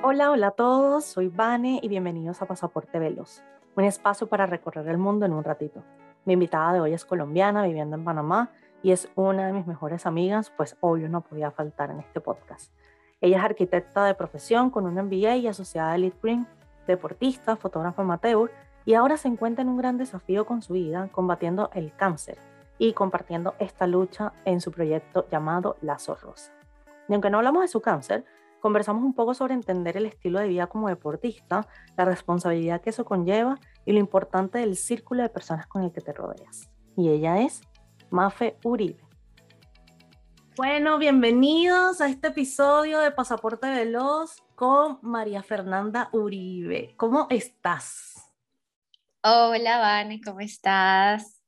Hola, hola a todos, soy Vane y bienvenidos a Pasaporte Veloz, un espacio para recorrer el mundo en un ratito. Mi invitada de hoy es colombiana, viviendo en Panamá, y es una de mis mejores amigas, pues obvio no podía faltar en este podcast. Ella es arquitecta de profesión con un MBA y asociada a Elite Green, deportista, fotógrafa amateur, y ahora se encuentra en un gran desafío con su vida, combatiendo el cáncer y compartiendo esta lucha en su proyecto llamado Lazo Rosa. Y aunque no hablamos de su cáncer, conversamos un poco sobre entender el estilo de vida como deportista, la responsabilidad que eso conlleva y lo importante del círculo de personas con el que te rodeas. Y ella es Mafe Uribe. Bueno, bienvenidos a este episodio de Pasaporte Veloz con María Fernanda Uribe. ¿Cómo estás? Hola, Vane, ¿cómo estás?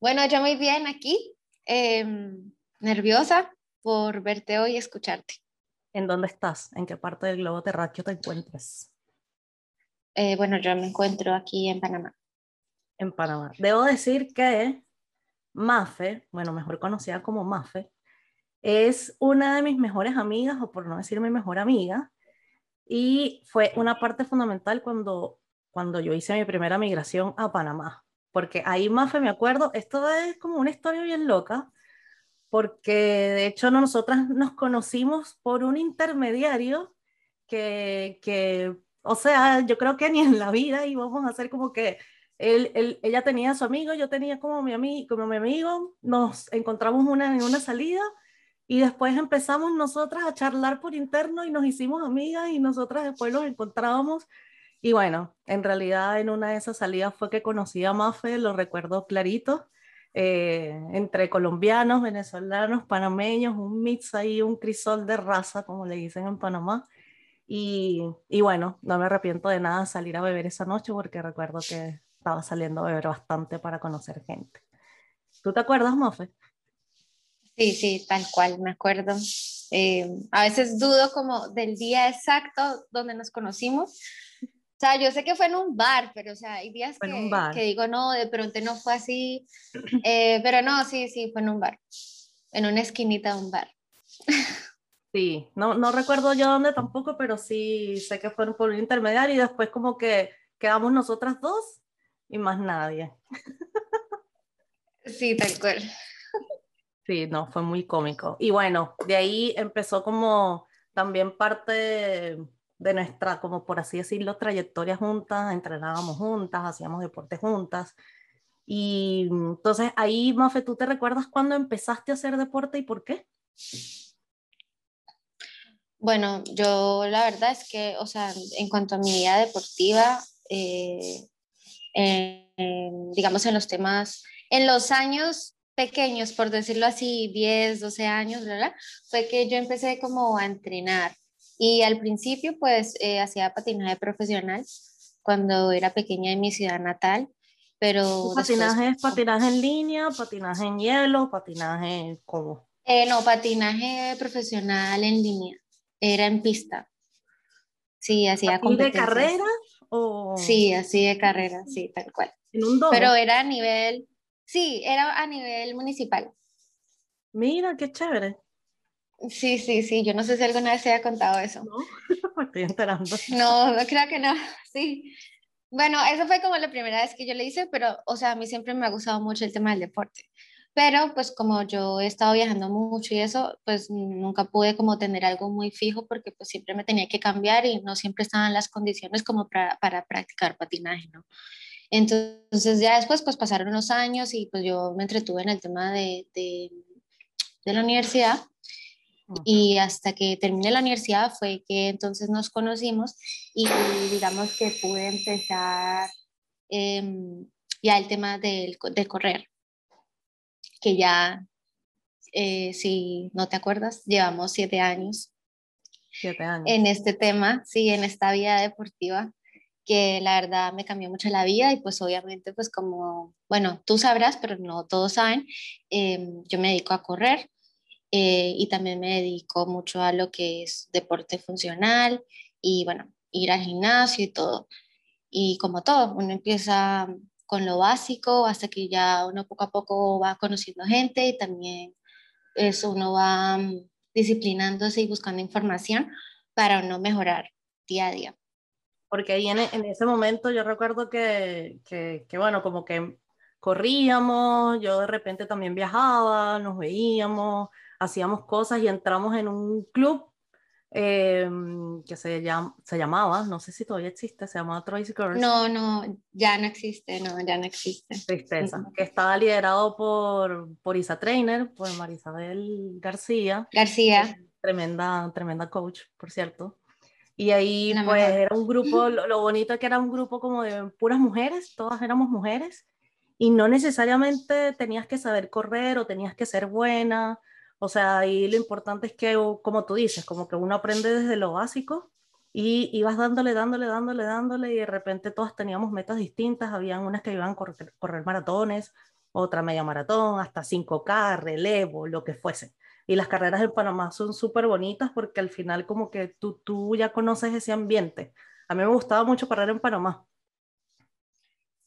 Bueno, yo muy bien aquí, em, nerviosa por verte hoy y escucharte. ¿En dónde estás? ¿En qué parte del globo terráqueo te encuentras? Eh, bueno, yo me encuentro aquí en Panamá. En Panamá. Debo decir que Mafe, bueno, mejor conocida como Mafe, es una de mis mejores amigas, o por no decir mi mejor amiga, y fue una parte fundamental cuando, cuando yo hice mi primera migración a Panamá, porque ahí Mafe, me acuerdo, esto es como una historia bien loca, porque de hecho nosotras nos conocimos por un intermediario que, que, o sea, yo creo que ni en la vida íbamos a hacer como que él, él, ella tenía a su amigo, yo tenía como mi, amigo, como mi amigo, nos encontramos una, en una salida y después empezamos nosotras a charlar por interno y nos hicimos amigas y nosotras después los encontrábamos. Y bueno, en realidad en una de esas salidas fue que conocí a Mafe, lo recuerdo clarito eh, entre colombianos, venezolanos, panameños, un mix ahí, un crisol de raza, como le dicen en Panamá. Y, y, bueno, no me arrepiento de nada salir a beber esa noche porque recuerdo que estaba saliendo a beber bastante para conocer gente. ¿Tú te acuerdas, Mofe? Sí, sí, tal cual, me acuerdo. Eh, a veces dudo como del día exacto donde nos conocimos, o sea, yo sé que fue en un bar, pero o sea, hay días que, que, digo, no, de pronto no fue así. Eh, pero no, sí, sí, fue en un bar. En una esquinita de un bar. Sí, no, no recuerdo yo dónde tampoco, pero sí sé que fue por un intermediario y después como que quedamos nosotras dos y más nadie. Sí, tal cual. Sí, no, fue muy cómico. Y bueno, de ahí empezó como también parte de nuestra, como por así decirlo, trayectoria juntas, entrenábamos juntas, hacíamos deporte juntas. Y entonces ahí, Mafe, ¿tú te recuerdas cuándo empezaste a hacer deporte y por qué? Bueno, yo la verdad es que, o sea, en cuanto a mi vida deportiva, eh, digamos en los temas, en los años pequeños, por decirlo así, 10, 12 años, ¿verdad? fue que yo empecé como a entrenar. Y al principio, pues, eh, hacía patinaje profesional cuando era pequeña en mi ciudad natal, pero... ¿Patinaje es patinaje en línea, patinaje en hielo, patinaje como? Eh, no, patinaje profesional en línea, era en pista. Sí, hacía de carrera? O... Sí, así de carrera, sí, tal cual. ¿En un Pero era a nivel, sí, era a nivel municipal. Mira, qué chévere. Sí, sí, sí, yo no sé si alguna vez se haya contado eso. No, me estoy enterando. No, no creo que no, sí. Bueno, eso fue como la primera vez que yo le hice, pero, o sea, a mí siempre me ha gustado mucho el tema del deporte. Pero, pues, como yo he estado viajando mucho y eso, pues, nunca pude como tener algo muy fijo porque, pues, siempre me tenía que cambiar y no siempre estaban las condiciones como para, para practicar patinaje, ¿no? Entonces, ya después, pues, pasaron unos años y, pues, yo me entretuve en el tema de, de, de la universidad y hasta que terminé la universidad fue que entonces nos conocimos y digamos que pude empezar em, ya el tema del, de correr, que ya, eh, si no te acuerdas, llevamos siete años. Siete años. En este tema, sí, en esta vida deportiva que la verdad me cambió mucho la vida y pues obviamente pues como, bueno, tú sabrás, pero no todos saben, em, yo me dedico a correr eh, y también me dedico mucho a lo que es deporte funcional y bueno, ir al gimnasio y todo. Y como todo, uno empieza con lo básico hasta que ya uno poco a poco va conociendo gente y también eso uno va mm, disciplinándose y buscando información para uno mejorar día a día. Porque ahí en, en ese momento yo recuerdo que, que, que, bueno, como que corríamos, yo de repente también viajaba, nos veíamos, hacíamos cosas y entramos en un club eh, que se, llama, se llamaba, no sé si todavía existe, se llamaba Tracy Girls. No, no, ya no existe, no, ya no existe. Tristeza, que estaba liderado por, por Isa Trainer, por Marisabel García. García. Tremenda, tremenda coach, por cierto. Y ahí pues era un grupo, lo, lo bonito es que era un grupo como de puras mujeres, todas éramos mujeres, y no necesariamente tenías que saber correr o tenías que ser buena, o sea, ahí lo importante es que, como tú dices, como que uno aprende desde lo básico y ibas dándole, dándole, dándole, dándole y de repente todas teníamos metas distintas, habían unas que iban a correr, correr maratones, otra media maratón, hasta 5K, relevo, lo que fuese. Y las carreras en Panamá son súper bonitas porque al final como que tú, tú ya conoces ese ambiente. A mí me gustaba mucho correr en Panamá.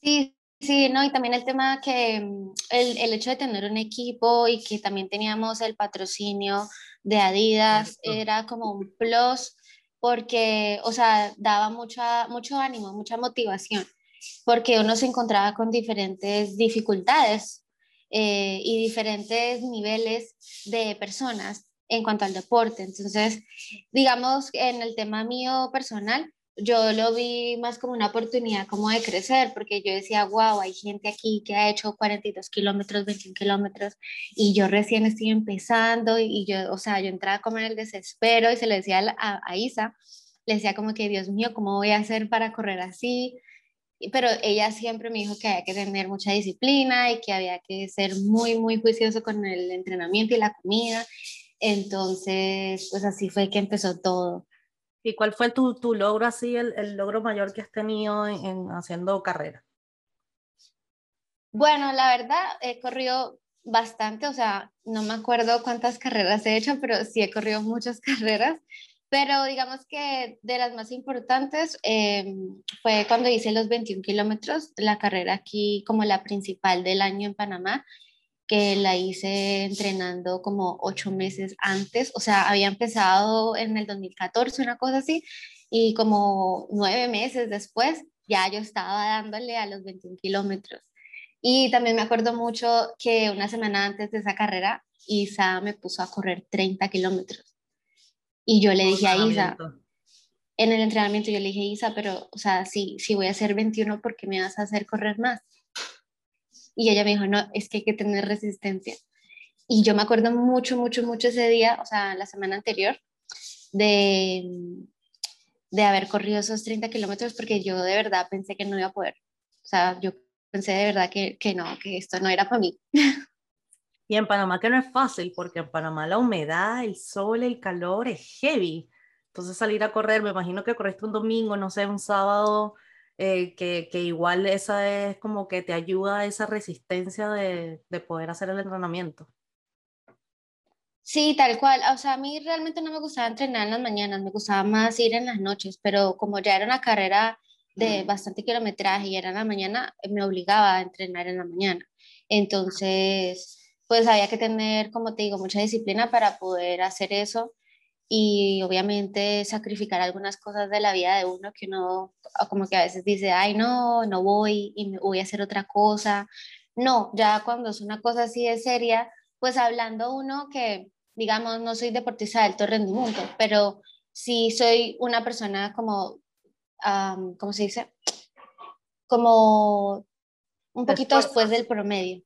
Sí, Sí, no, y también el tema que mm, el, el, hecho de tener un equipo y que también teníamos el patrocinio de Adidas era como un plus porque, o sea, daba mucha, mucho ánimo, mucha motivación, porque uno se encontraba con diferentes dificultades eh, y diferentes niveles de personas en cuanto al deporte. Entonces, digamos, en el tema mío personal, yo lo vi más como una oportunidad como de crecer, porque yo decía, wow, hay gente aquí que ha hecho 42 kilómetros, 21 kilómetros, y yo recién estoy empezando, y yo, o sea, yo entraba como en el desespero y se le decía a, a Isa, le decía como que, Dios mío, ¿cómo voy a hacer para correr así? Pero ella siempre me dijo que había que tener mucha disciplina y que había que ser muy, muy juicioso con el entrenamiento y la comida. Entonces, pues así fue que empezó todo. ¿Y cuál fue tu, tu logro así, el, el, logro mayor que has tenido en, en, haciendo carrera? Bueno, la verdad, he corrido bastante, o sea, no me acuerdo cuántas carreras he hecho, pero sí he corrido muchas carreras. Pero digamos que de las más importantes eh, fue cuando hice los 21 kilómetros, la carrera aquí como la principal del año en Panamá, que la hice entrenando como ocho meses antes, o sea, había empezado en el 2014, una cosa así, y como nueve meses después ya yo estaba dándole a los 21 kilómetros. Y también me acuerdo mucho que una semana antes de esa carrera, Isa me puso a correr 30 kilómetros. Y yo le dije a Isa, en el entrenamiento yo le dije, Isa, pero, o sea, si, si voy a hacer 21, ¿por qué me vas a hacer correr más? Y ella me dijo, no, es que hay que tener resistencia. Y yo me acuerdo mucho, mucho, mucho ese día, o sea, la semana anterior, de, de haber corrido esos 30 kilómetros porque yo de verdad pensé que no iba a poder. O sea, yo pensé de verdad que, que no, que esto no era para mí. Y en Panamá que no es fácil, porque en Panamá la humedad, el sol, el calor es heavy. Entonces salir a correr, me imagino que corriste un domingo, no sé, un sábado, eh, que, que, igual esa es como que te ayuda a esa resistencia de, de, poder hacer el entrenamiento. Sí, tal cual. O sea, a mí realmente no me gustaba entrenar en las mañanas, me gustaba más ir en las noches, pero como ya era una carrera de bastante kilometraje y era en la mañana, me obligaba a entrenar en la mañana. Entonces, pues había que tener, como te digo, mucha disciplina para poder hacer eso y obviamente sacrificar algunas cosas de la vida de uno que uno como que a veces dice, ay no, no voy y voy a hacer otra cosa. No, ya cuando es una cosa así de seria, pues hablando uno que, digamos, no soy deportista de alto rendimiento, pero sí soy una persona como, um, ¿cómo se dice? Como un poquito después del promedio.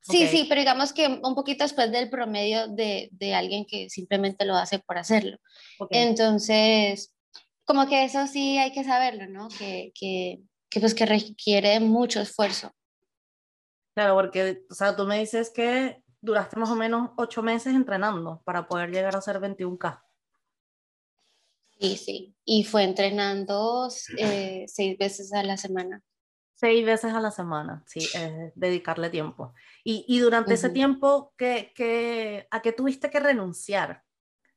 Sí, okay. sí, pero digamos que un poquito después del promedio de, de alguien que simplemente lo hace por hacerlo. Okay. Entonces, como que eso sí hay que saberlo, ¿no? Que, que, que, pues que requiere mucho esfuerzo. Claro, porque, o sea, tú me dices que duraste más o menos ocho meses entrenando para poder llegar a ser 21K. Sí, sí, y fue entrenando eh, seis veces a la semana. Seis veces a la semana, sí, eh, dedicarle tiempo. Y, y durante uh -huh. ese tiempo, ¿qué, qué, ¿a qué tuviste que renunciar?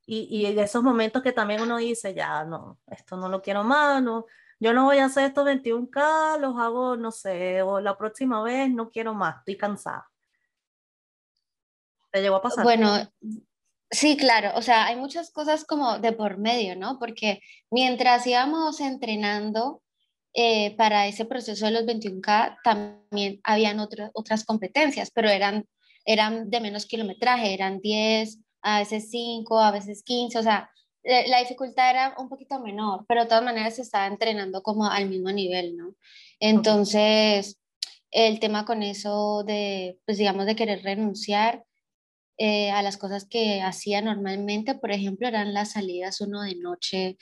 Y, y de esos momentos que también uno dice, ya, no, esto no lo quiero más, no, yo no voy a hacer estos 21K, los hago, no sé, o la próxima vez no quiero más, estoy cansada. ¿Te llegó a pasar? Bueno, Sí, claro, o sea, hay muchas cosas como de por medio, ¿no? Porque mientras íbamos entrenando eh, para ese proceso de los 21K, también habían otras competencias, pero eran, eran de menos kilometraje, eran 10, a veces 5, a veces 15, o sea, eh, la dificultad era un poquito menor, pero de todas maneras se estaba entrenando como al mismo nivel, ¿no? Entonces, el tema con eso de, pues digamos, de querer renunciar eh, a las cosas que hacía normalmente, por ejemplo, eran las salidas uno de noche,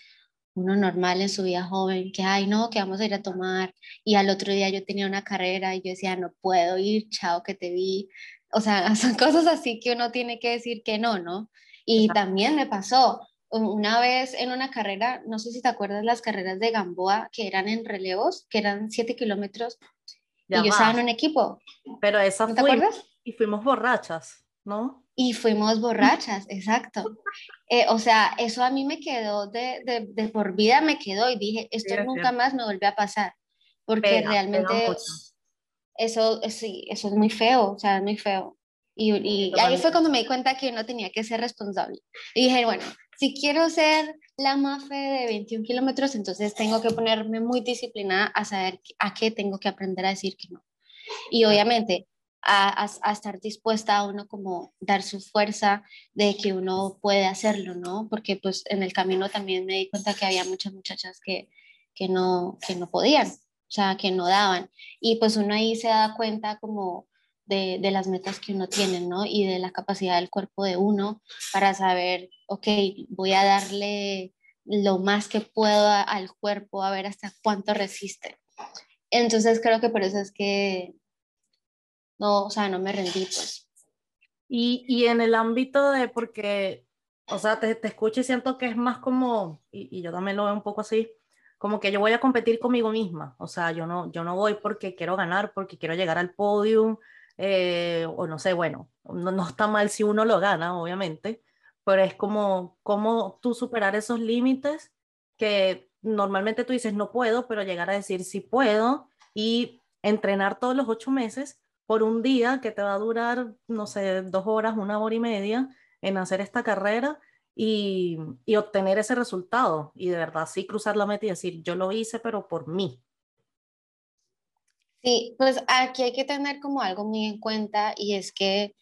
uno normal en su vida joven, que, ay, no, que vamos a ir a tomar, y al otro día yo tenía una carrera y yo decía, no puedo ir, chao, que te vi. O sea, son cosas así que uno tiene que decir que no, ¿no? Y también me pasó, una vez en una carrera, no sé si te acuerdas las carreras de Gamboa, que eran en relevos, que eran 7 kilómetros, y yo estaba en un equipo. Pero esa ¿No te acuerdas? Y fuimos borrachas, ¿no? Y fuimos borrachas, exacto. Eh, o sea, eso a mí me quedó de, de, de, por vida, me quedó y dije, esto nunca más me vuelve a pasar, porque realmente eso, sí, eso es muy feo, o sea, es muy feo. Y, y ahí fue cuando me di cuenta que uno tenía que ser responsable. Y dije, bueno, si quiero ser la MAFE de 21 kilómetros, entonces tengo que ponerme muy disciplinada a saber a qué tengo que aprender a decir que no. Y obviamente a, a, estar dispuesta a uno como dar su fuerza de que uno puede hacerlo, ¿no? Porque pues en el camino también me di cuenta que había muchas muchachas que, que, no, que no podían, o sea, que no daban. Y pues uno ahí se da cuenta como de, de, las metas que uno tiene, ¿no? Y de la capacidad del cuerpo de uno para saber, ok, voy a darle lo más que puedo al cuerpo, a ver hasta cuánto resiste. Entonces creo que por eso es que no, o sea, no me rendí, pues. Y, y en el ámbito de, porque, o sea, te, te escucho y siento que es más como, y, y yo también lo veo un poco así, como que yo voy a competir conmigo misma, o sea, yo no, yo no voy porque quiero ganar, porque quiero llegar al podio, eh, o no sé, bueno, no, no, está mal si uno lo gana, obviamente, pero es como, como tú superar esos límites que normalmente tú dices no puedo, pero llegar a decir sí puedo y entrenar todos los ocho meses por un día que te va a durar, no sé, dos horas, una hora y media en hacer esta carrera y, y obtener ese resultado y de verdad sí cruzar la meta y decir yo lo hice, pero por mí, Sí, pues aquí hay que tener como algo muy en cuenta y es que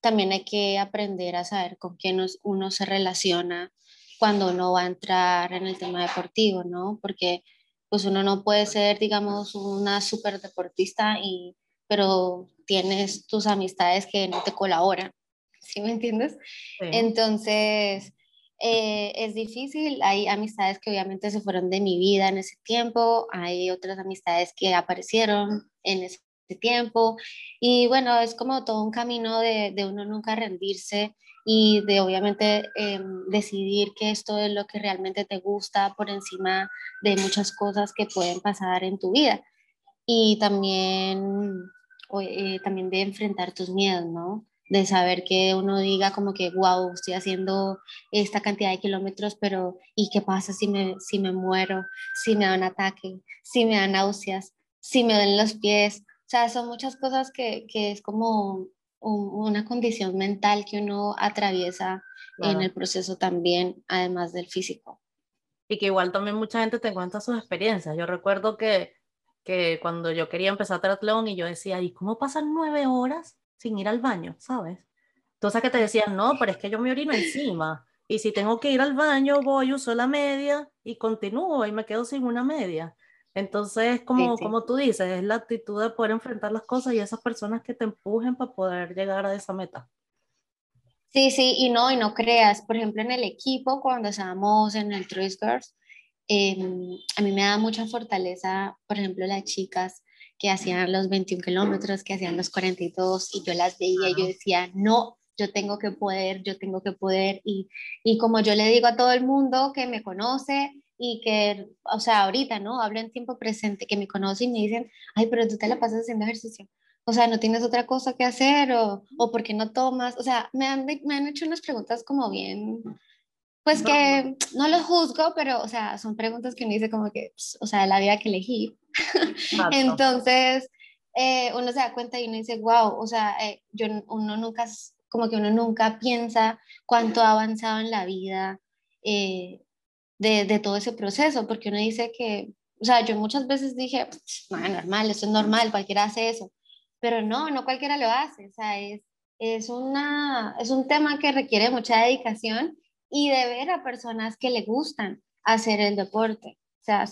también hay que aprender a saber con quién uno se relaciona cuando uno va a entrar en el tema deportivo, ¿no? Porque pues uno no puede ser, digamos, una súper deportista, y, pero tienes tus amistades que no te colaboran, ¿sí me entiendes? Entonces, eh, es difícil, hay amistades que obviamente se fueron de mi vida en ese tiempo, hay otras amistades que aparecieron en ese tiempo y bueno, es como todo un camino de, de uno nunca rendirse y de obviamente em, decidir que esto es lo que realmente te gusta por encima de muchas cosas que pueden pasar en tu vida y también, eh, también de enfrentar tus miedos, ¿no? de saber que uno diga como que, wow, estoy haciendo esta cantidad de kilómetros, pero ¿y qué pasa si me, si me muero? Si me da un ataque, si me dan náuseas, si me duelen los pies. O sea, son muchas cosas que, que es como una condición mental que uno atraviesa en el proceso también, además del físico. Y que igual también mucha gente te cuenta sus experiencias. Yo recuerdo que, que cuando yo quería empezar triatlón y yo decía, ¿y cómo pasan nueve horas sin ir al baño, ¿sabes? Entonces que te decían, no, pero es que yo me orino encima. Y si tengo que ir al baño, voy, uso la media y continúo y me quedo sin una media. Entonces, como, como tú dices, es la actitud de poder enfrentar las cosas y esas personas que te empujen para poder llegar a esa meta. Sí, sí, y no, y no creas, por ejemplo, en el equipo, cuando estábamos en el Trace Girls, em, a mí me da mucha fortaleza, por ejemplo, las chicas que hacían los 21 kilómetros, que hacían los 42 y yo las veía y yo decía, no, yo tengo que poder, yo tengo que poder. Y, y como yo le digo a todo el mundo que me conoce y que, o sea, ahorita, ¿no? Hablo en tiempo presente, que me conoce y me dicen, ay, pero tú te la pasas haciendo ejercicio. O sea, ¿no tienes otra cosa que hacer? ¿O, o por qué no tomas? O sea, me han, me han hecho unas preguntas como bien, pues que no lo juzgo, pero, o sea, son preguntas que uno dice como que, pues, o sea, la vida que elegí. Entonces, eh, uno se da cuenta y uno dice, wow, o sea, eh, yo, uno nunca como que uno nunca piensa cuánto ha avanzado en la vida eh, de, de, todo ese proceso, porque uno dice que, o sea, yo muchas veces dije, no, normal, eso es normal, cualquiera hace eso, pero no, no cualquiera lo hace, o sea, es, es, una, es un tema que requiere mucha dedicación y de ver a personas que le gustan hacer el deporte, o sea,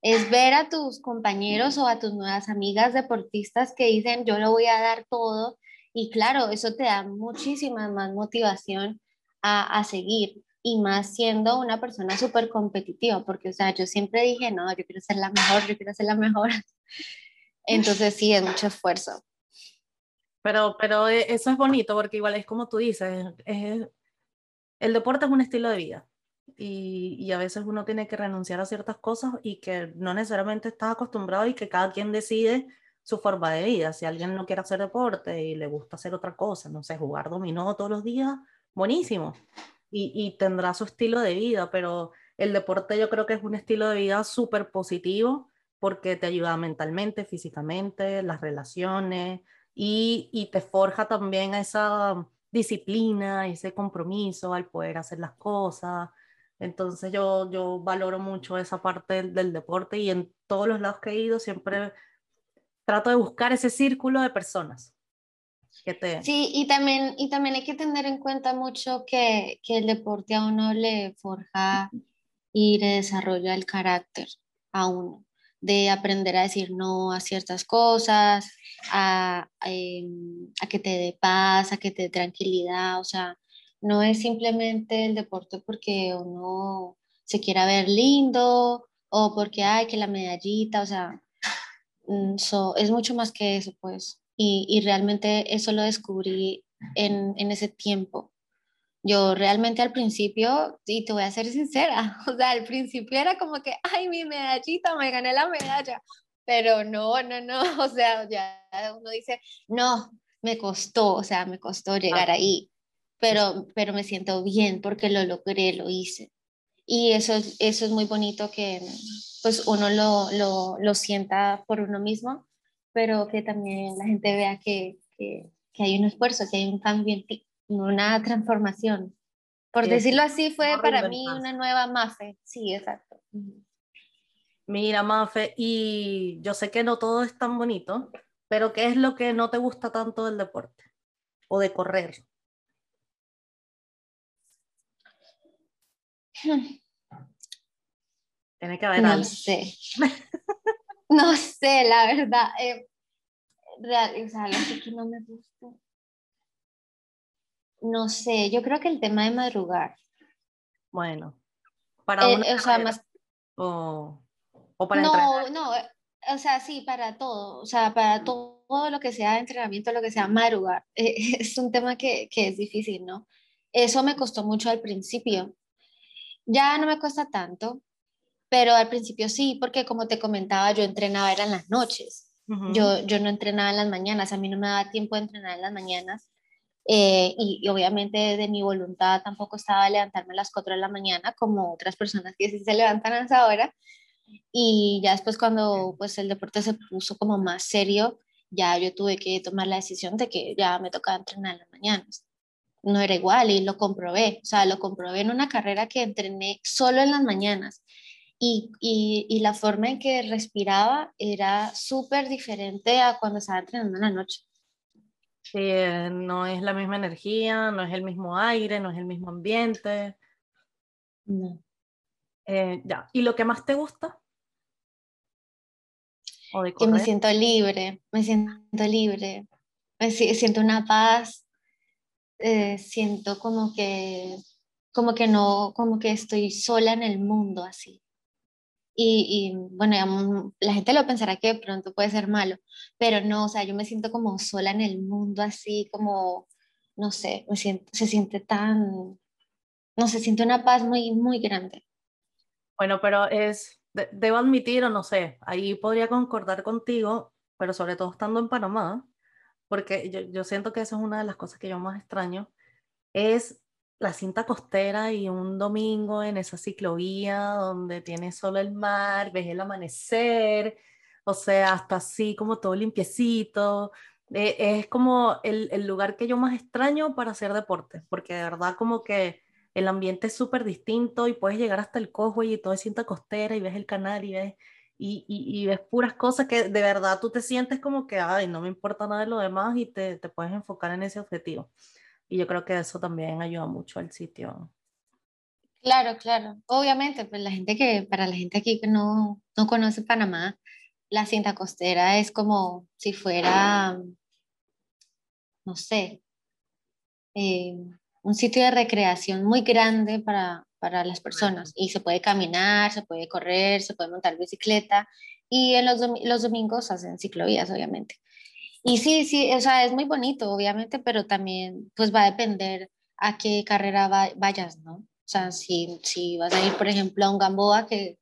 es ver a tus compañeros o a tus nuevas amigas deportistas que dicen, yo lo voy a dar todo, y claro, eso te da muchísima más motivación a, a seguir y más siendo una persona súper competitiva, porque, o sea, yo siempre dije, no, yo quiero ser la mejor, yo quiero ser la mejor. Entonces sí, es mucho esfuerzo. Pero, pero e, eso es bonito, porque igual es como tú dices, es, el deporte es un estilo de vida. Y, y, a veces uno tiene que renunciar a ciertas cosas y que no necesariamente estás acostumbrado y que cada quien decide su forma de vida. Si alguien no quiere hacer deporte y le gusta hacer otra cosa, no sé, jugar dominó todos los días, buenísimo. Y, y tendrá su estilo de vida, pero el deporte yo creo que es un estilo de vida súper positivo porque te ayuda mentalmente, físicamente, las relaciones y, y te forja también esa disciplina, ese compromiso al poder hacer las cosas. Entonces yo, yo valoro mucho esa parte del, del deporte y en todos los lados que he ido siempre trato de buscar ese círculo de personas. Que te... Sí, y también, y también hay que tener en cuenta mucho que, que el deporte a uno le forja y le desarrolla el carácter a uno, de aprender a decir no a ciertas cosas, a, em, a que te dé paz, a que te dé tranquilidad, o sea, no es simplemente el deporte porque uno se quiera ver lindo o porque hay que la medallita, o sea, Mm, es mucho más que eso, pues. Y, y realmente eso lo descubrí en, en, ese tiempo. Yo realmente al principio, y te voy a ser sincera, o sea, al principio era como que, ay, mi medallita, me gané la medalla. Pero no, no, no, o sea, ya uno dice, no, me costó, o sea, me costó llegar ah. ahí, pero, pero me siento bien porque lo logré, lo hice. Y eso, eso es muy bonito que pues uno lo, lo, lo sienta por uno mismo, pero que también la gente vea que, que, que hay un esfuerzo, que hay un cambio en ti, una transformación. Por decirlo así, fue para mí una nueva Mafe. Sí, exacto. Mira, Mafe, y yo sé que no todo es tan bonito, pero ¿qué es lo que no te gusta tanto del deporte o de correr? Tiene que haber no algo. sé. no sé, la verdad. Eh, real, o sea, algo que no me gusta. No sé, yo creo que el tema de madrugar. Bueno, para eh, una o sea, más... o, o para No, entrenar. no, o sea, sí, para todo, o sea, para todo lo que sea entrenamiento, lo que sea madrugar. Eh, es un tema que, que es difícil, ¿no? Eso me costó mucho al principio. Ya no me cuesta tanto, pero al principio sí, porque como te comentaba, yo entrenaba era en las noches. yo, yo no entrenaba en las mañanas, a mí no me daba tiempo de entrenar en las mañanas. Eh, y, obviamente de mi voluntad tampoco estaba levantarme a las 4 de la mañana como otras personas que sí se levantan a esa hora. Y ya después cuando pues el deporte se puso como más serio, ya yo tuve que tomar la decisión de que ya me tocaba entrenar en las mañanas. No era igual y lo comprobé, o sea, lo comprobé en una carrera que entrené solo en las mañanas y, y, y, la forma en que respiraba era súper diferente a cuando estaba entrenando en la noche. Eh, no es la misma energía, no es el mismo aire, no es el mismo ambiente. No. Eh, ya, ¿y lo que más te gusta? ¿O de que me siento libre, me siento libre, me siento una paz, eh, siento como que, como que no, como que estoy sola en el mundo así. Y, y, bueno, la gente lo pensará que de pronto puede ser malo, pero no, o sea, yo me siento como sola en el mundo, así como, no sé, me siento, se siente tan, no se siente una paz muy, muy grande. Bueno, pero es, de, debo admitir, o no sé, ahí podría concordar contigo, pero sobre todo estando en Panamá, porque yo, yo siento que eso es una de las cosas que yo más extraño, es la cinta costera y un domingo en esa ciclovía donde tienes solo el mar, ves el amanecer, o sea, hasta así como todo limpiecito, Eh, es como el, el, lugar que yo más extraño para hacer deporte, porque de verdad como que el ambiente es súper distinto y puedes llegar hasta el Cojo y todo es cinta costera y ves el canal y ves, y, y, y, ves puras cosas que de verdad tú te sientes como que, ay, no me importa nada de lo demás y te, te puedes enfocar en ese objetivo. Y yo creo que eso también ayuda mucho al sitio. Claro, claro. Obviamente, pues la gente que, para la gente aquí que no, no conoce Panamá, la cinta costera es como si fuera, no sé, eh, un sitio de recreación muy grande para, para las personas. Y se puede caminar, se puede correr, se puede montar bicicleta. Y en los, los domingos hacen ciclovías, obviamente. Y sí, sí, o sea, es muy bonito, obviamente, pero también pues va a depender a qué carrera vayas, ¿no? O sea, si, si vas a ir, por ejemplo, a un Gamboa, que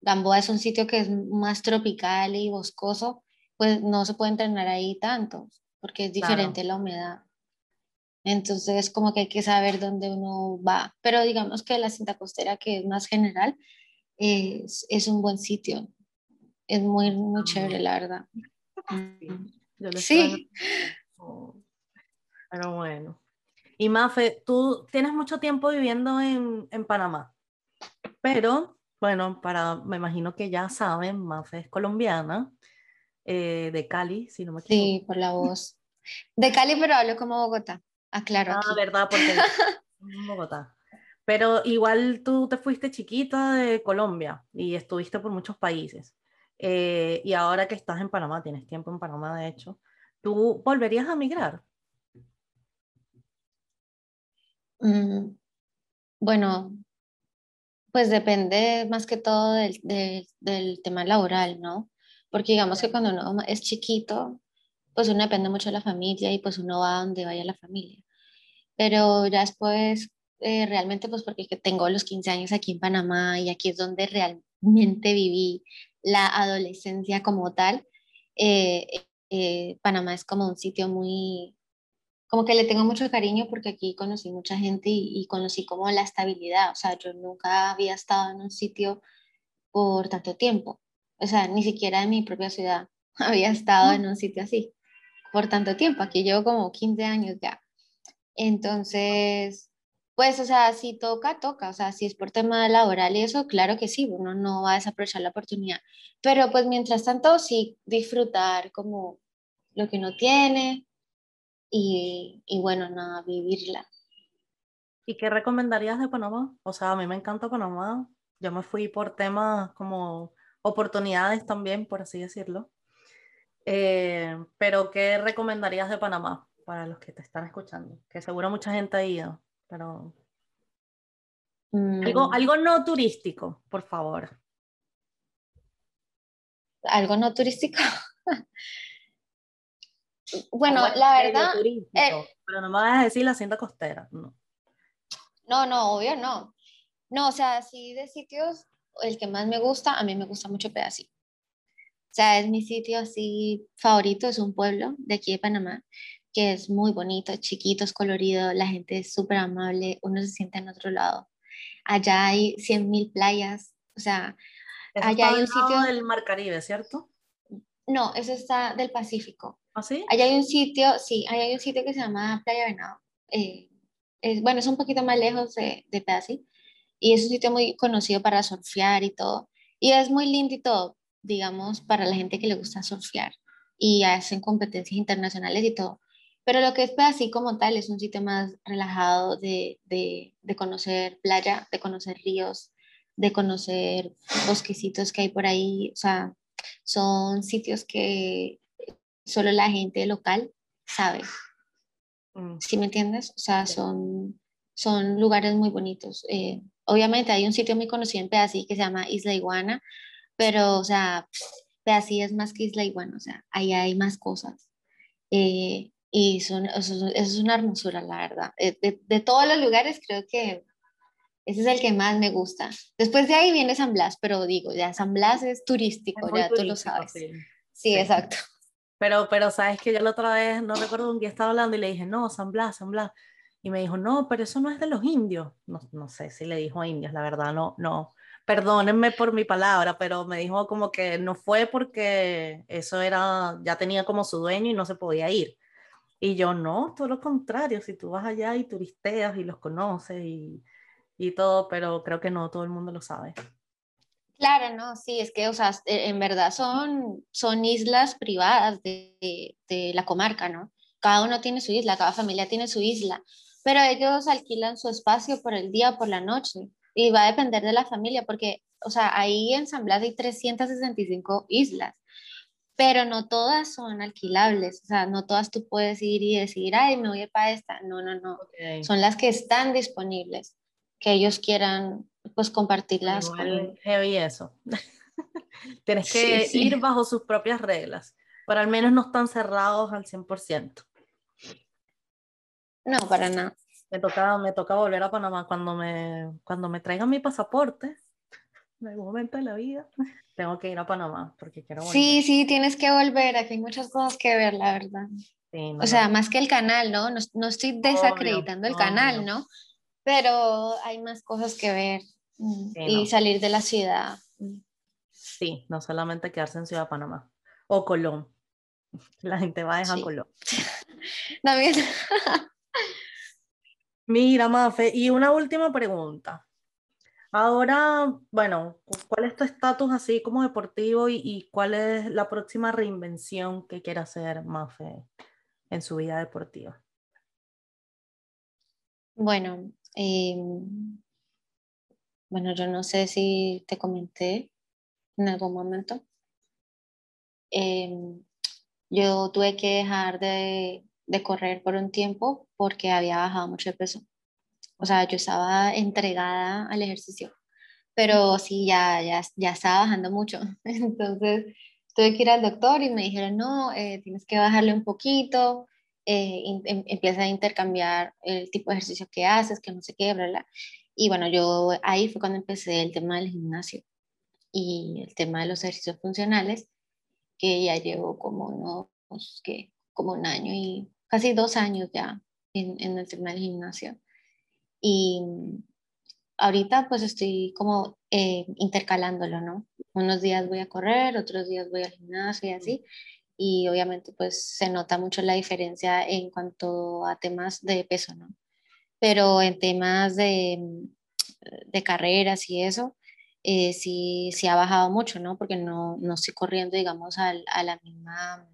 Gamboa es un sitio que es más tropical y boscoso, pues no se puede entrenar ahí tanto, porque es diferente la humedad. Entonces, como que hay que saber dónde uno va. Pero digamos que la cinta costera, que es más general, es, es un buen sitio. Es muy, muy chévere, la verdad. Sí. Pero bueno. Y Mafe, tú tienes mucho tiempo viviendo en, en Panamá, pero bueno, para, me imagino que ya saben, Mafe es colombiana, eh, de Cali, si no me equivoco. Sí, por la voz. De Cali, pero hablo como Bogotá. Aclaro. Ah, verdad, porque en Bogotá. Pero igual tú te fuiste chiquita de Colombia y estuviste por muchos países. Eh, y ahora que estás en Panamá, tienes tiempo en Panamá, de hecho, ¿tú volverías a migrar? Mm, bueno, pues depende más que todo del, del, del, tema laboral, ¿no? Porque digamos que cuando uno es chiquito, pues uno depende mucho de la familia y pues uno va donde vaya la familia. Pero ya después, eh, realmente pues porque tengo los 15 años aquí en Panamá y aquí es donde realmente viví la adolescencia como tal, eh, eh, Panamá es como un sitio muy, como que le tengo mucho cariño porque aquí conocí mucha gente y, y, conocí como la estabilidad, o sea, yo nunca había estado en un sitio por tanto tiempo, o sea, ni siquiera en mi propia ciudad había estado en un sitio así por tanto tiempo, aquí llevo como 15 años ya. Entonces, pues, o sea, si toca, toca, o sea, si es por tema laboral y eso, claro que sí, uno no va a desaprovechar la oportunidad, pero pues mientras tanto sí disfrutar como lo que uno tiene y, y bueno, nada, vivirla. ¿Y qué recomendarías de Panamá? O sea, a mí me encanta Panamá, yo me fui por temas como oportunidades también, por así decirlo. Eh, pero, ¿qué recomendarías de Panamá para los que te están escuchando? Que seguro mucha gente ha ido pero... Algo, mm. algo no turístico, por favor. Algo no turístico. bueno, la verdad... Eh, pero no me vas a decir la cinta costera, no. No, no, obvio no. No, o sea, sí de sitios, el que más me gusta, a mí me gusta mucho Pedacito. O sea, es mi sitio así favorito, es un pueblo de aquí de Panamá que es muy bonito, chiquito, es colorido, la gente es súper amable, uno se siente en otro lado. Allá hay 100.000 playas, o sea, allá hay un sitio... del Mar Caribe, ¿cierto? No, eso está del Pacífico. ¿Ah, sí? Allá hay un sitio, sí, allá hay un sitio que se llama Playa Venado. Eh, es, bueno, es un poquito más lejos de, de Pedasí y es un sitio muy conocido para surfear y todo. Y es muy lindo y todo, digamos, para la gente que le gusta surfear y hacen competencias internacionales y todo. Pero lo que es así como tal es un sitio más relajado de, de, de, conocer playa, de conocer ríos, de conocer bosquecitos que hay por ahí. O sea, son sitios que solo la gente local sabe. Mm. ¿Sí me entiendes? O sea, son, son lugares muy bonitos. Eh, obviamente hay un sitio muy conocido en Pedasí que se llama Isla Iguana, pero, o sea, Pedasí es más que Isla Iguana, o sea, ahí hay más cosas. Eh, y son, eso, es una hermosura, la verdad. Eh, de, de, todos los lugares, creo que ese es el que más me gusta. Después de ahí viene San Blas, pero digo, ya San Blas es turístico, ya tú lo sabes. Sí. Sí, exacto. Pero, pero sabes que yo la otra vez, no recuerdo un día estaba hablando y le dije, no, San Blas, San Blas. Y me dijo, no, pero eso no es de los indios. No, no sé si le dijo a indios, la verdad, no, no. perdónenme por mi palabra, pero me dijo como que no fue porque eso era, ya tenía como su dueño y no se podía ir. Y yo no, todo lo contrario, si tú vas allá y turisteas y los conoces y, y todo, pero creo que no todo el mundo lo sabe. Claro, no, sí, es que, o sea, e, en verdad son, son islas privadas de, de, la comarca, ¿no? Cada uno tiene su isla, cada familia tiene su isla, pero ellos alquilan su espacio por el día o por la noche y va a depender de la familia, porque, o sea, ahí en San Blas hay 365 islas, pero no todas son alquilables, o sea, no todas tú puedes ir y decir, ay, me voy para esta, no, no, no, son las que están disponibles, que ellos quieran pues compartirlas. Igual heavy eso. Tienes que ir bajo sus propias reglas, pero al menos no están cerrados al 100%. No, para nada. Me toca, me toca volver a Panamá cuando me, cuando me traigan mi pasaporte, en algún momento de la vida, tengo que ir a Panamá porque quiero volver. Sí, sí, tienes que volver, aquí hay muchas cosas que ver, la verdad. o sea, más que el canal, ¿no? No, estoy desacreditando el canal, ¿no? pero hay más cosas que ver mm, y salir de la ciudad. Sí, no solamente quedarse en Ciudad Panamá o Colón. La gente va a dejar Colón. También. Mira, Mafe, y una última pregunta. Ahora, bueno, ¿cuál es tu estatus así como deportivo y, cuál es la próxima reinvención que quiere hacer Mafe en su vida deportiva? Bueno, Em, bueno, yo no sé si te comenté en algún momento. Em, yo tuve que dejar de, de, correr por un tiempo porque había bajado mucho de peso. O sea, yo estaba entregada al ejercicio, pero sí, ya, ya, ya estaba bajando mucho. Entonces, tuve que ir al doctor y me dijeron, no, eh, tienes que bajarle un poquito, eh, em, empieza a intercambiar el tipo de ejercicio que haces, que no sé qué, bla, bla. Y bueno, yo ahí fue cuando empecé el tema del gimnasio y el tema de los ejercicios funcionales, que ya llevo como unos, que como un año y casi dos años ya en, en el tema del gimnasio. Y ahorita pues estoy como eh, intercalándolo, ¿no? Unos días voy a correr, otros días voy al gimnasio y así y obviamente pues se nota mucho la diferencia en cuanto a temas de peso, ¿no? Pero en temas de, de carreras y eso, eh, sí, sí ha bajado mucho, ¿no? Porque no, no estoy corriendo, digamos, al, a la misma,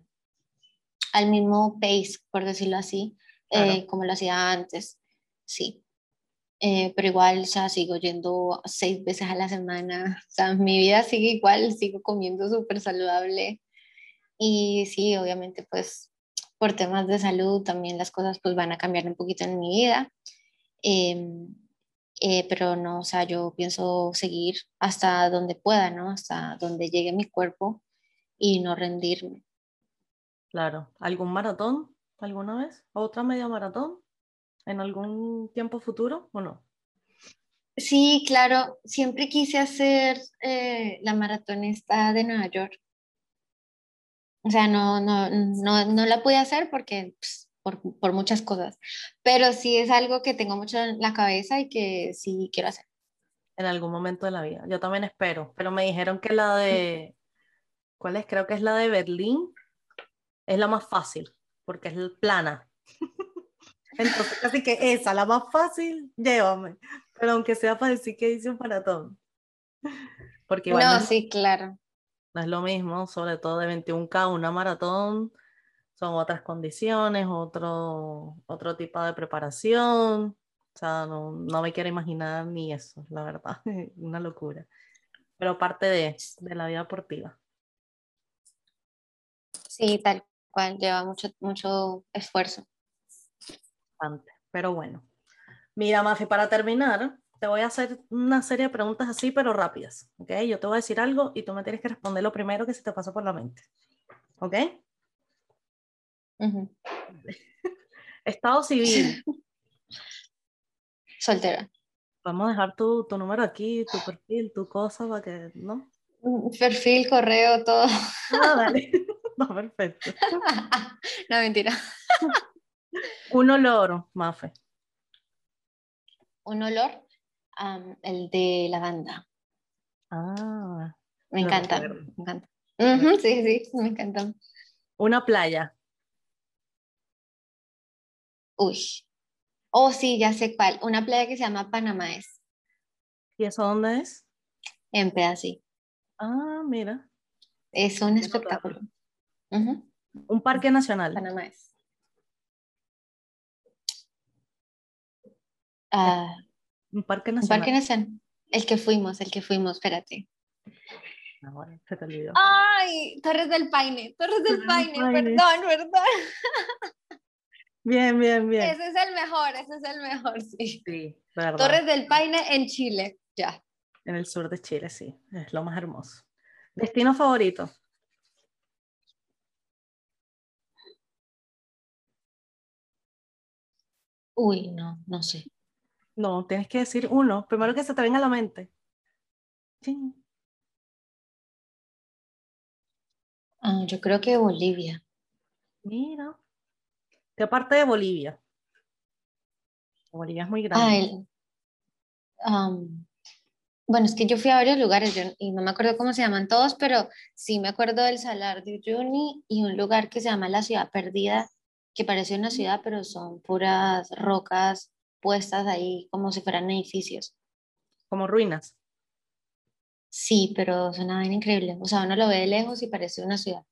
al mismo pace, por decirlo así, eh, como lo hacía antes, sí. Eh, pero igual, sea, sigo yendo seis veces a la semana, o sea, mi vida sigue igual, sigo comiendo súper saludable, y sí, obviamente, pues por temas de salud también las cosas pues van a cambiar un poquito en mi vida. Em, eh, pero no, o sea, yo pienso seguir hasta donde pueda, ¿no? Hasta donde llegue mi cuerpo y no rendirme. Claro. ¿Algún maratón alguna vez? ¿Otra media maratón? ¿En algún tiempo futuro o no? Sí, claro. Siempre quise hacer eh, la maratonista de Nueva York. O sea, no, no, no, no la pude hacer porque pues, por, por, muchas cosas, pero sí es algo que tengo mucho en la cabeza y que sí quiero hacer. En algún momento de la vida. Yo también espero, pero me dijeron que la de, ¿cuál es? Creo que es la de Berlín, es la más fácil, porque es plana. Entonces, casi que esa, la más fácil, llévame. Pero aunque sea para decir que hice un maratón. Porque no, sí, claro no es lo mismo, sobre todo de 21K, una maratón, son otras condiciones, otro, otro tipo de preparación. O sea, no, no me quiero imaginar ni eso, la verdad, una locura. Pero parte de, de la vida deportiva. Sí, tal cual, lleva mucho, mucho esfuerzo. Bastante, pero bueno. Mira, Mafi, para terminar, te voy a hacer una serie de preguntas así, pero rápidas, ¿ok? Yo te voy a decir algo y tú me tienes que responder lo primero que se te pasó por la mente, ¿ok? Estado civil. Soltera. Vamos a dejar tu, tu, número aquí, tu perfil, tu cosa, para que, ¿no? Perfil, correo, todo. Ah, dale. No, perfecto. no, mentira. Un olor, Mafe. Un olor el de lavanda. Ah, Me encanta, me encanta. Sí, sí, me encanta. Una playa. Uy. Oh, sí, ya sé cuál. Una playa que se llama Panamá es, ¿Y eso dónde es? en Pedasí. Ah, mira. Es un espectáculo. Ujú, Un parque nacional. Panamá es. Ah, Un parque un nacional. parque nacional. El que fuimos, el que fuimos, espérate. Ah, bueno, se te olvidó. Ay, Torres del Paine, Torres del Torres Paine, Paine. perdón, perdón. Bien, bien, bien. Ese es el mejor, ese es el mejor, sí. Sí, verdad. Torres del Paine en Chile, ya. En el sur de Chile, sí. Es lo más hermoso. Destino favorito. Uy, no, no sé. No, tienes que decir uno. Primero que se te venga a la mente. Sí. Ah, yo creo que Bolivia. Mira. ¿Qué parte de Bolivia? Bolivia es muy grande. Ah, el- am, bueno, es que yo fui a varios lugares yo- y no me acuerdo cómo se llaman todos, pero sí me acuerdo del Salar de Uyuni y un lugar que se llama La Ciudad Perdida, que parece una ciudad, pero son puras rocas puestas ahí como si fueran edificios. Como ruinas. Sí, pero una vaina increíble. O sea, uno lo ve de lejos y parece una ciudad.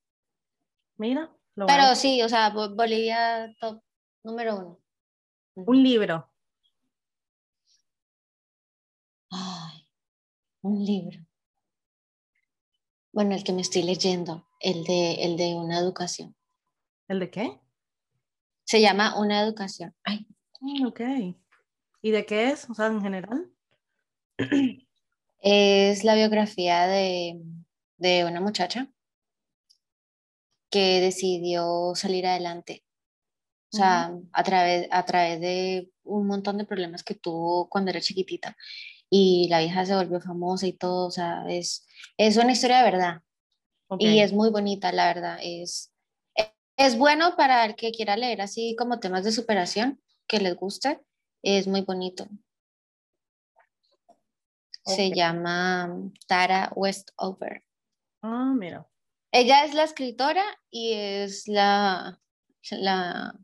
Mira. lo Pero sí, o sea, Bo- Bolivia top número uno. Un libro. Ay, un libro. Bueno, el que me estoy leyendo, el de, el de una educación. ¿El de qué? Se llama Una educación. Ay, Mm, ok. ¿Y de qué es? O sea, en general. es la biografía de, de una muchacha que decidió salir adelante. O sea, a través, a través de un montón de problemas que tuvo cuando era chiquitita. Y la vieja se volvió famosa y todo. O sea, es, es una historia de verdad. Y es muy bonita, la verdad. Es, es bueno para el que quiera leer así como temas de superación, que les guste. Es muy bonito. Se llama Tara Westover. Ah, mira. Ella es la escritora y es la, la,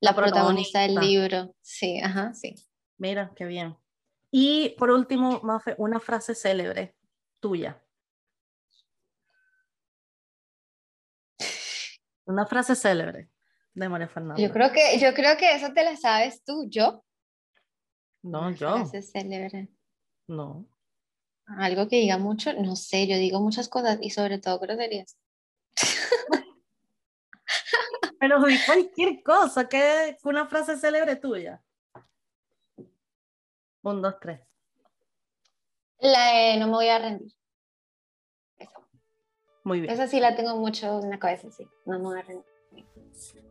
la protagonista del libro. Sí, ajá, sí. Mira, qué bien. Y por último, Mafe, una frase célebre tuya. Una frase célebre de María Fernanda. Yo creo que, yo creo que eso te la sabes tú, yo. No, Una yo. frase célebre. No. Algo que diga mucho, no sé, yo digo muchas cosas y sobre todo groserías. Pero di cualquier cosa, que una frase célebre tuya. Un, dos, tres. La de no me voy a rendir. Esa, Muy bien. esa sí la tengo mucho en la cabeza, sí. No me voy a rendir.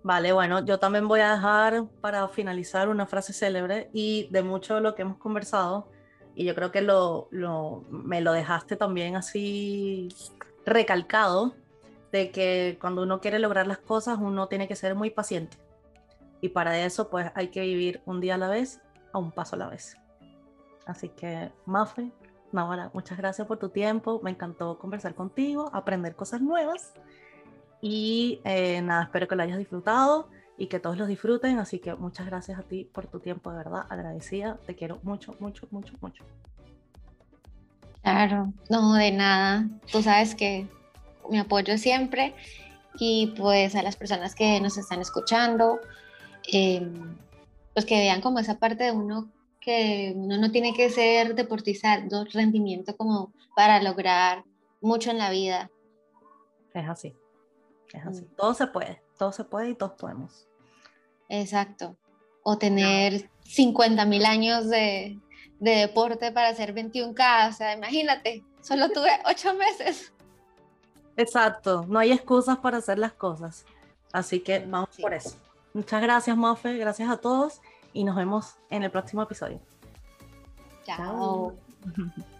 Vale, bueno, yo también voy a dejar para finalizar una frase célebre y de mucho de lo que hemos conversado, y yo creo que lo, lo- me lo dejaste también así recalcado, de que cuando uno quiere lograr las cosas, uno tiene que ser muy paciente. Y para eso, pues hay que vivir un día a la vez, a un paso a la vez. Así que, Mafe, Navarra, muchas gracias por tu tiempo. Me encantó conversar contigo, aprender cosas nuevas. Y eh, nada, espero que lo hayas disfrutado y que todos los disfruten. Así que muchas gracias a ti por tu tiempo, de verdad. Agradecida. Te quiero mucho, mucho, mucho, mucho. Claro, no, de nada. Tú sabes que mi apoyo siempre y pues a las personas que nos están escuchando, eh, pues que vean como esa parte de uno que uno no tiene que ser deportista de rendimiento como para lograr mucho en la vida. Es así. Es así. Mm. Todo se puede. Todo se puede y todos podemos. Exacto. O tener 50 mil años de, de deporte para hacer 21K. O sea, imagínate, solo tuve 8 meses. Exacto. No hay excusas para hacer las cosas. Así que vamos Sí. por eso. Muchas gracias, Mafe. Gracias a todos y nos vemos en el próximo episodio. Chao. Chao.